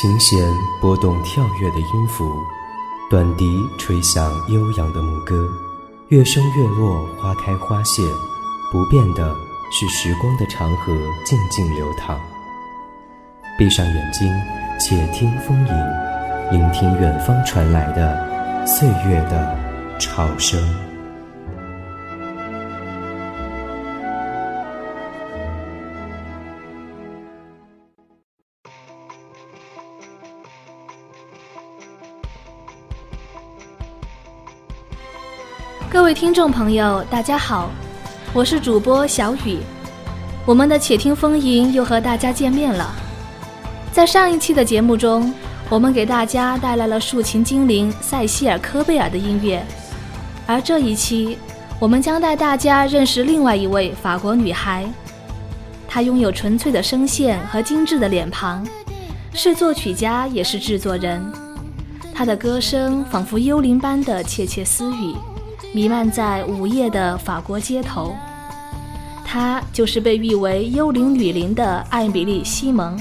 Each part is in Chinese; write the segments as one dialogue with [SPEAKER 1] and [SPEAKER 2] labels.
[SPEAKER 1] 琴弦拨动跳跃的音符，短笛吹响悠扬的牧歌，月升月落，花开花谢，不变的是时光的长河静静流淌。闭上眼睛，且听风吟，聆听远方传来的岁月的潮声。
[SPEAKER 2] 各位听众朋友，大家好，我是主播小雨。我们的且听风吟又和大家见面了。在上一期的节目中，我们给大家带来了竖琴精灵塞西尔·科贝尔的音乐，而这一期，我们将带大家认识另外一位法国女孩。她拥有纯粹的声线和精致的脸庞，是作曲家也是制作人。她的歌声仿佛幽灵般的窃窃私语。弥漫在午夜的法国街头，她就是被誉为“幽灵女伶”的艾米丽·西蒙。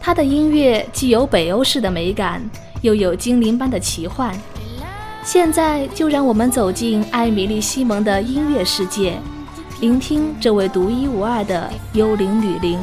[SPEAKER 2] 她的音乐既有北欧式的美感，又有精灵般的奇幻。现在就让我们走进艾米丽·西蒙的音乐世界，聆听这位独一无二的幽灵女伶。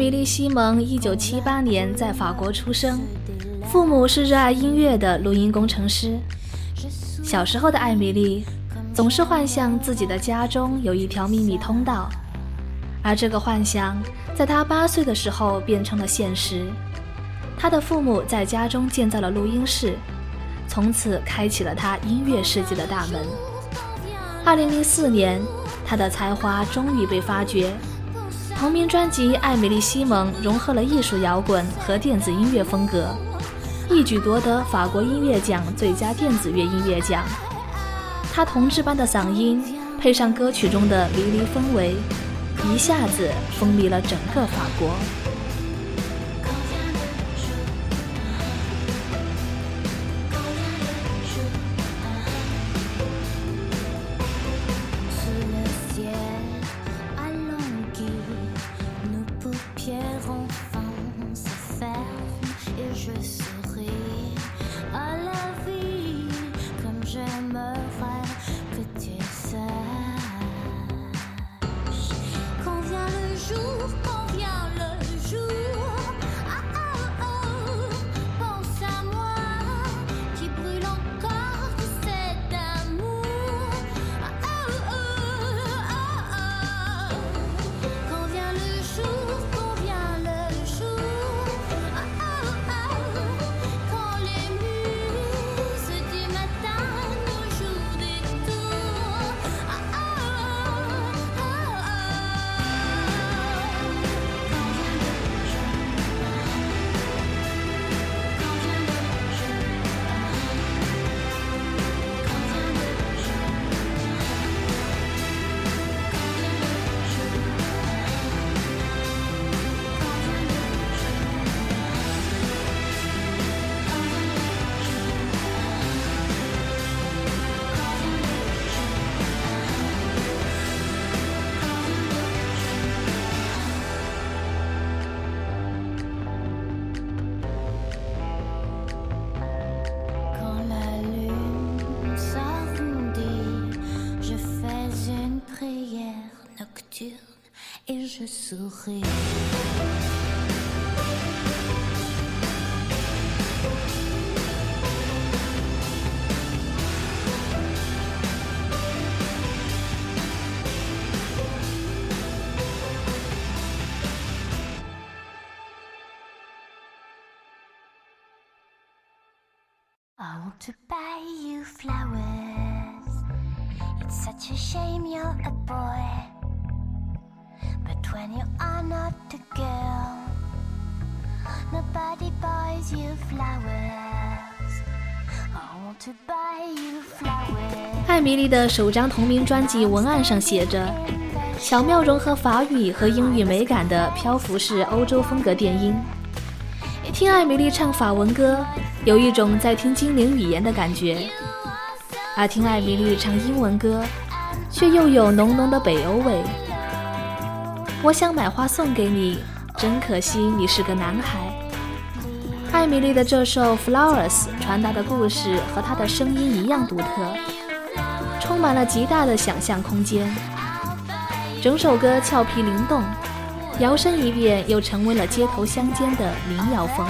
[SPEAKER 2] 米丽·西蒙一九七八年在法国出生，父母是热爱音乐的录音工程师。小时候的艾米丽总是幻想自己的家中有一条秘密通道，而这个幻想在她八岁的时候变成了现实。她的父母在家中建造了录音室，从此开启了她音乐世界的大门。二零零四年，她的才华终于被发掘，同名专辑《艾米丽西蒙》融合了艺术摇滚和电子音乐风格，一举夺得法国音乐奖最佳电子乐音乐奖。他同志般的嗓音，配上歌曲中的迷离氛围，一下子风靡了整个法国。
[SPEAKER 3] I want to buy you flowers. It's such a shame you're a boy. But when you are not a girl, nobody buys you flowers. I want to buy you flowers.
[SPEAKER 2] 艾米丽的首张同名专辑文案上写着：“巧妙融合法语和英语美感的漂浮式欧洲风格电音。”听艾米丽唱法文歌，有一种在听精灵语言的感觉；而听艾米丽唱英文歌，却又有浓浓的北欧味。我想买花送给你，真可惜你是个男孩。艾米丽的这首《Flowers》传达的故事和她的声音一样独特，充满了极大的想象空间。整首歌俏皮灵动。摇身一变，又成为了街头乡间的民谣风。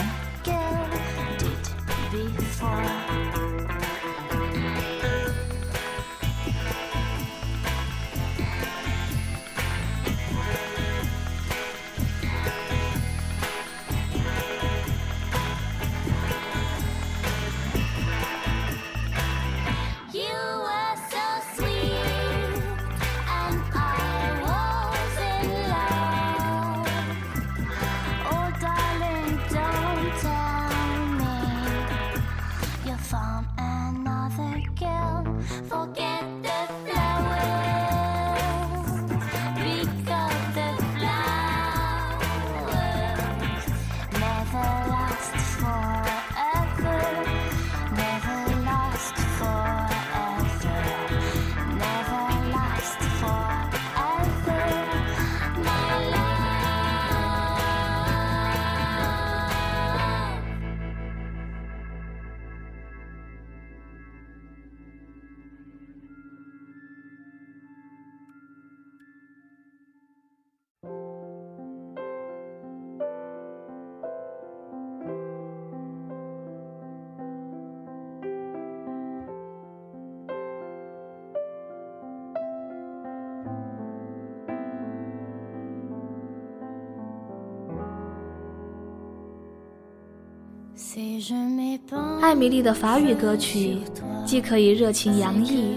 [SPEAKER 2] 艾米丽的法语歌曲既可以热情洋溢，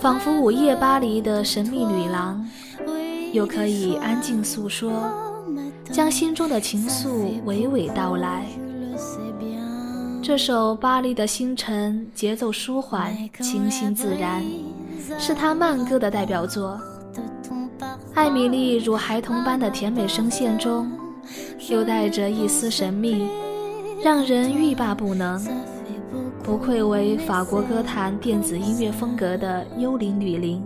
[SPEAKER 2] 仿佛午夜巴黎的神秘女郎，又可以安静诉说，将心中的情愫娓娓道来。这首《巴黎的星辰》节奏舒缓，清新自然，是她慢歌的代表作。艾米丽如孩童般的甜美声线中，又带着一丝神秘，让人欲罢不能，不愧为法国歌坛电子音乐风格的幽灵女伶。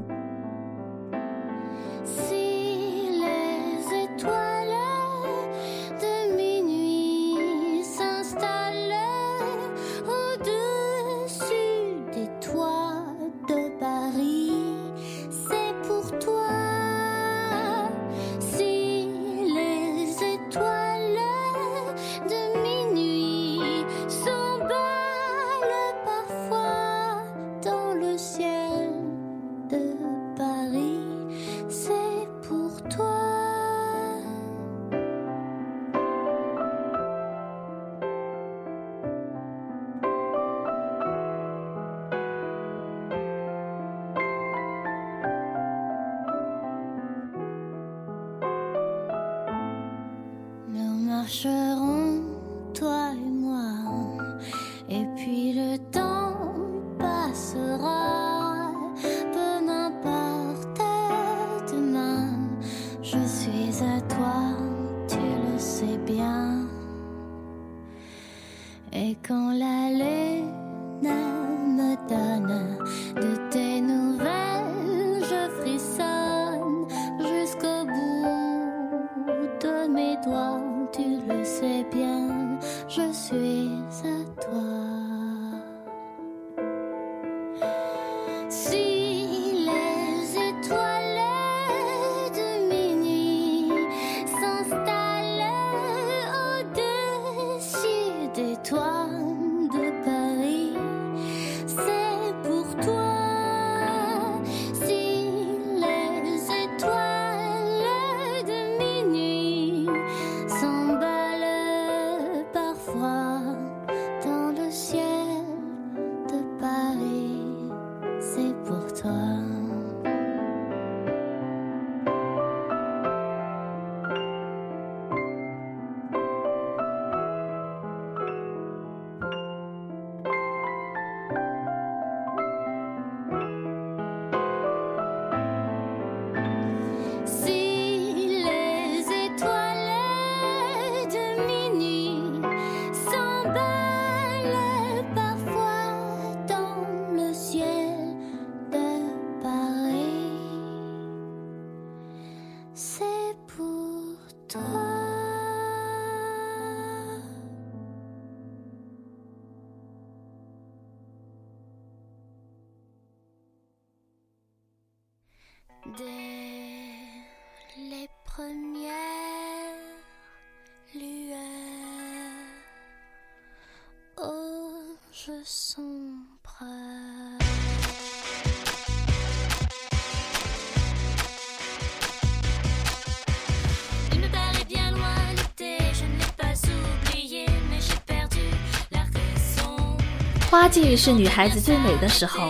[SPEAKER 2] 花季是女孩子最美的时候。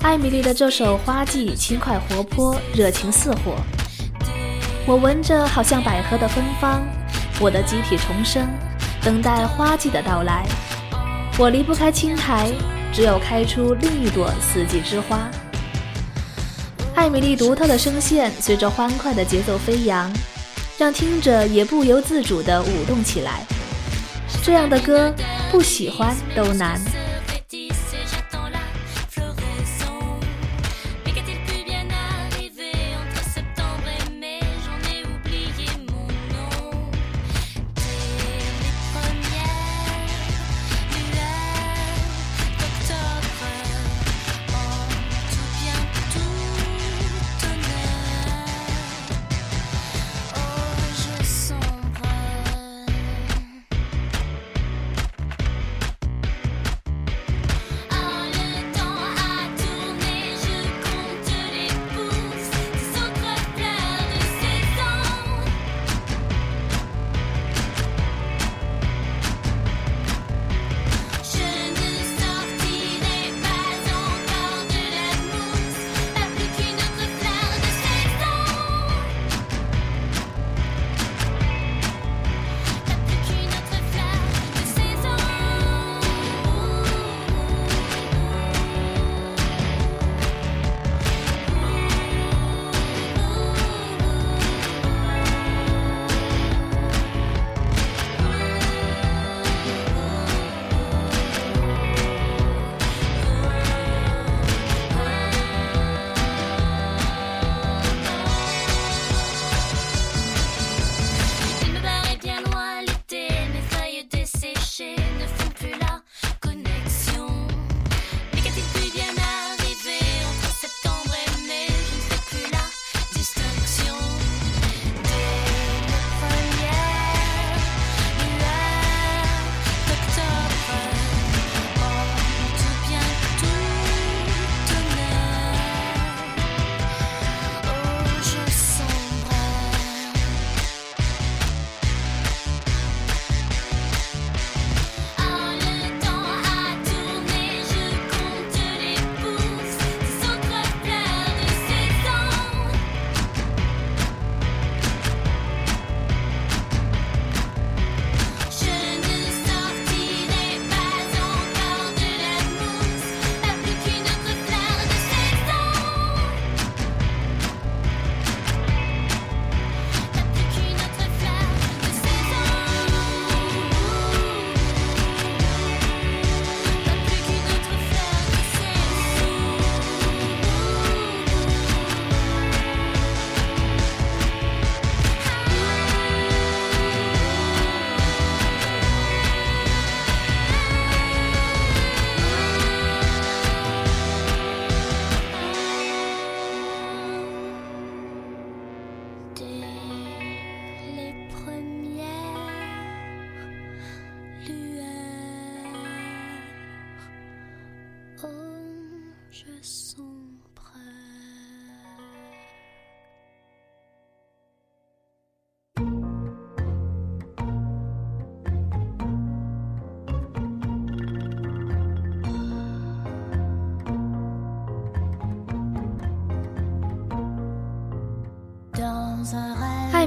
[SPEAKER 2] 艾米丽的这首《花季》轻快活泼，热情似火。我闻着好像百合的芬芳，我的集体重生，等待花季的到来。我离不开青苔，只有开出另一朵四季之花。艾米丽独特的声线随着欢快的节奏飞扬，让听者也不由自主地舞动起来。这样的歌，不喜欢都难。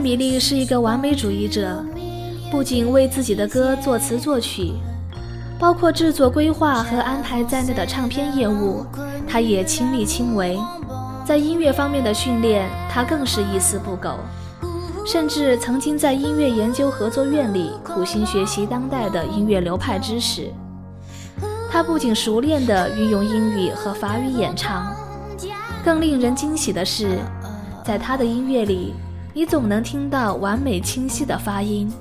[SPEAKER 2] 米丽是一个完美主义者，不仅为自己的歌作词作曲，包括制作、规划和安排在内的唱片业务，他也亲力亲为。在音乐方面的训练，他更是一丝不苟，甚至曾经在音乐研究合作院里苦心学习当代的音乐流派知识。他不仅熟练地运用英语和法语演唱，更令人惊喜的是，在他的音乐里。你总能听到完美清晰的发音，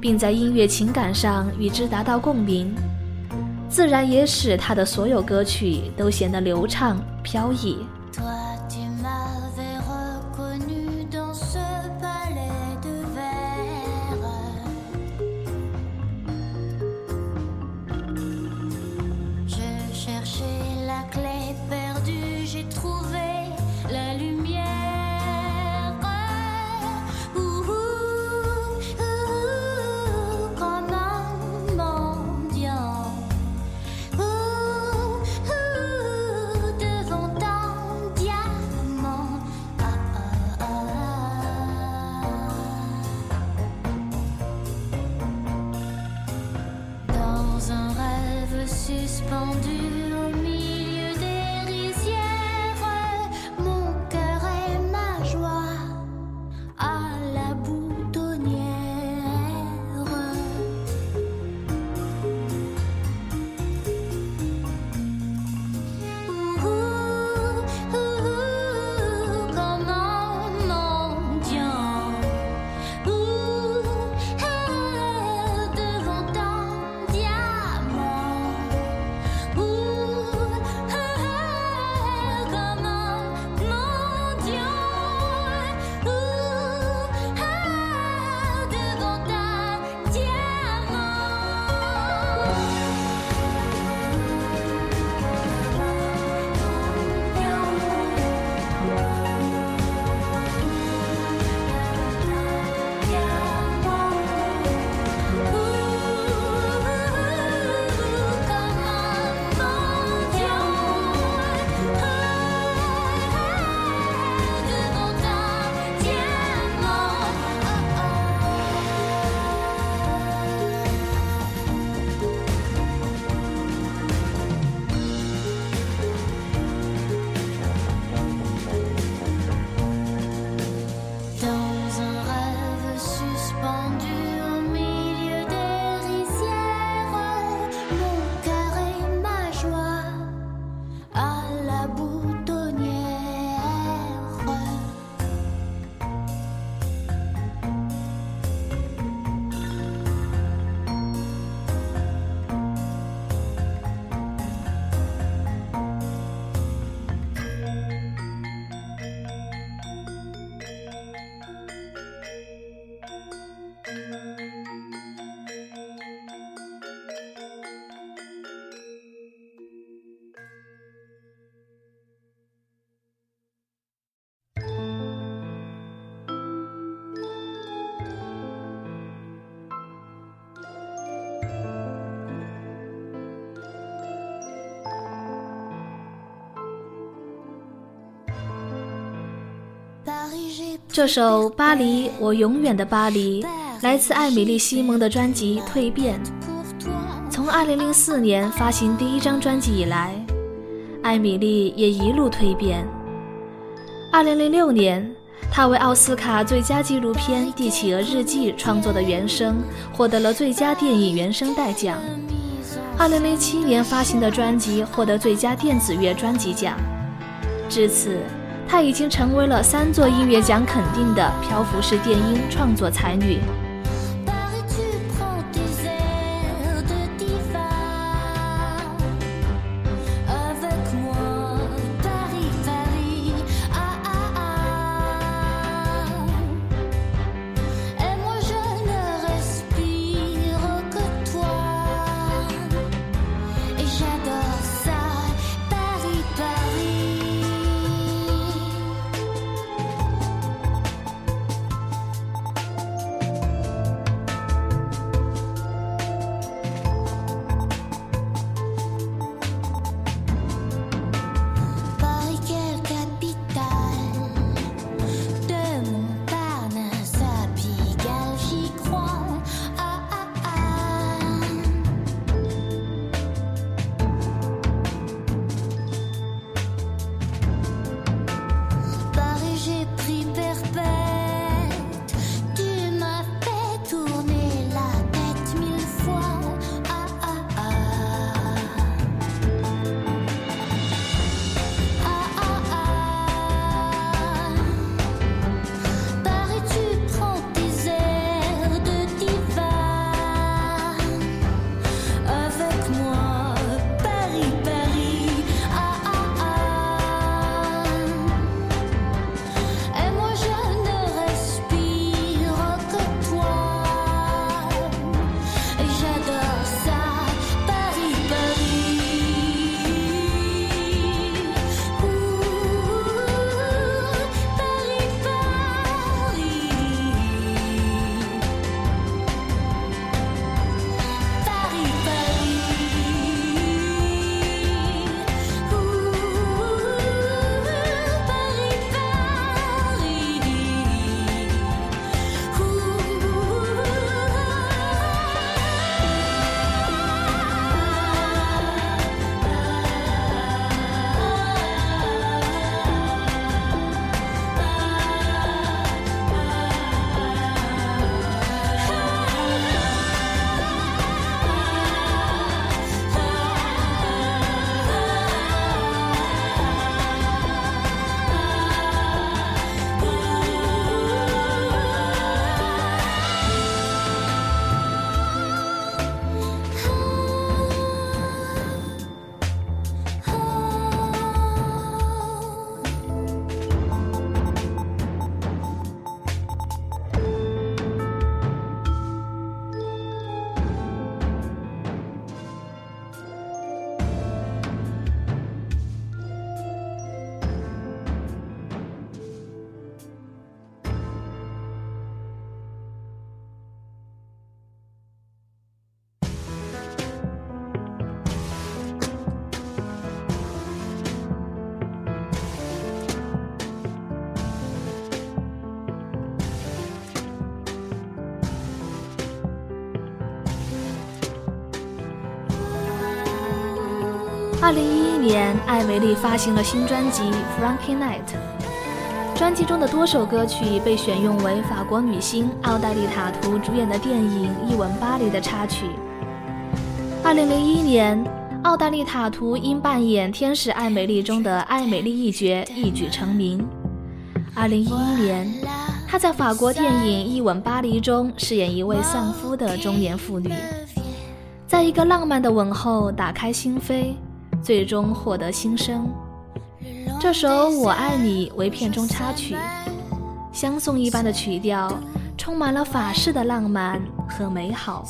[SPEAKER 2] 并在音乐情感上与之达到共鸣，自然也使他的所有歌曲都显得流畅飘逸。这首《巴黎，我永远的巴黎》来自艾米丽·西蒙的专辑《蜕变》。从2004年发行第一张专辑以来，艾米丽也一路蜕变。2006年，她为奥斯卡最佳纪录片《帝企鹅日记》创作的原声获得了最佳电影原声带奖。2007年发行的专辑获得最佳电子乐专辑奖。至此。她已经成为了三座音乐奖肯定的漂浮式电音创作才女。二零一一年，艾美丽发行了新专辑《Frankie Night》，专辑中的多首歌曲被选用为法国女星奥黛丽·塔图主演的电影《一吻巴黎》的插曲。二零零一年，奥黛丽·塔图因扮演《天使艾美丽》中的艾美丽一角一举成名。二零一一年，她在法国电影《一吻巴黎》中饰演一位丧夫的中年妇女，在一个浪漫的吻后打开心扉。最终获得新生。这首《我爱你》为片中插曲，相送一般的曲调，充满了法式的浪漫和美好。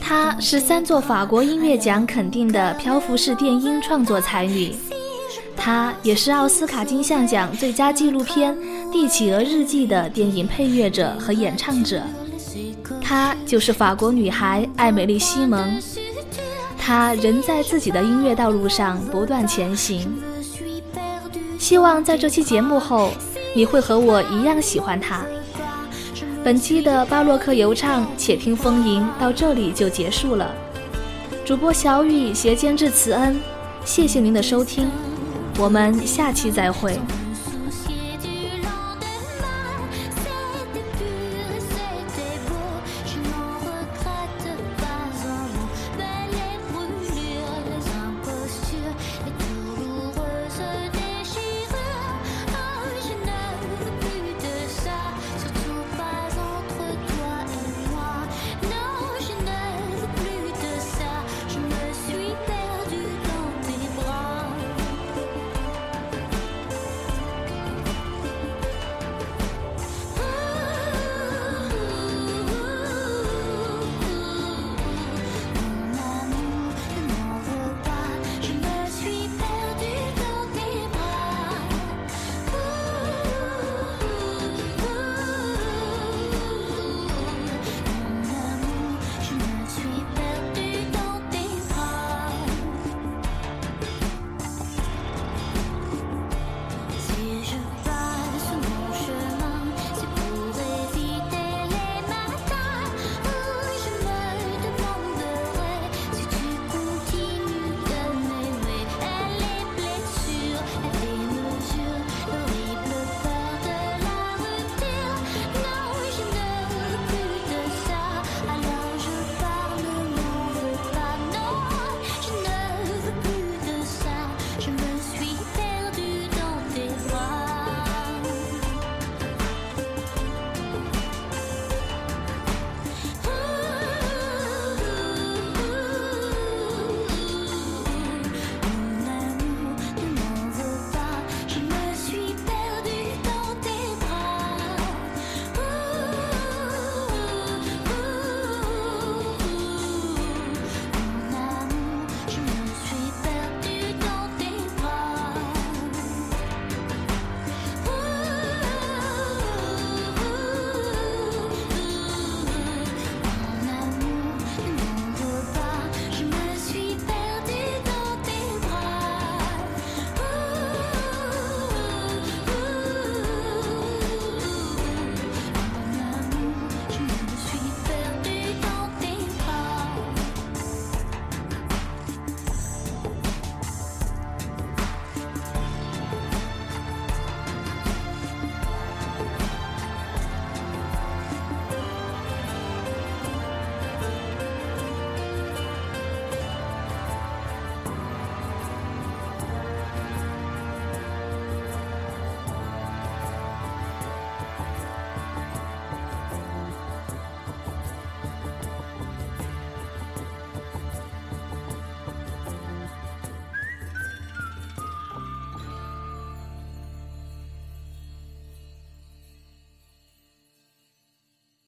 [SPEAKER 2] 她是三座法国音乐奖肯定的漂浮式电音创作才女，她也是奥斯卡金像奖最佳纪录片《帝企鹅日记》的电影配乐者和演唱者。她就是法国女孩艾美丽·西蒙。她仍在自己的音乐道路上不断前行。希望在这期节目后，
[SPEAKER 3] 你会和我一样喜欢她。本期的巴洛克游唱《且听风吟》到这里就结束了。主播小雨携监制慈恩，谢谢您的收听，我们下期再会。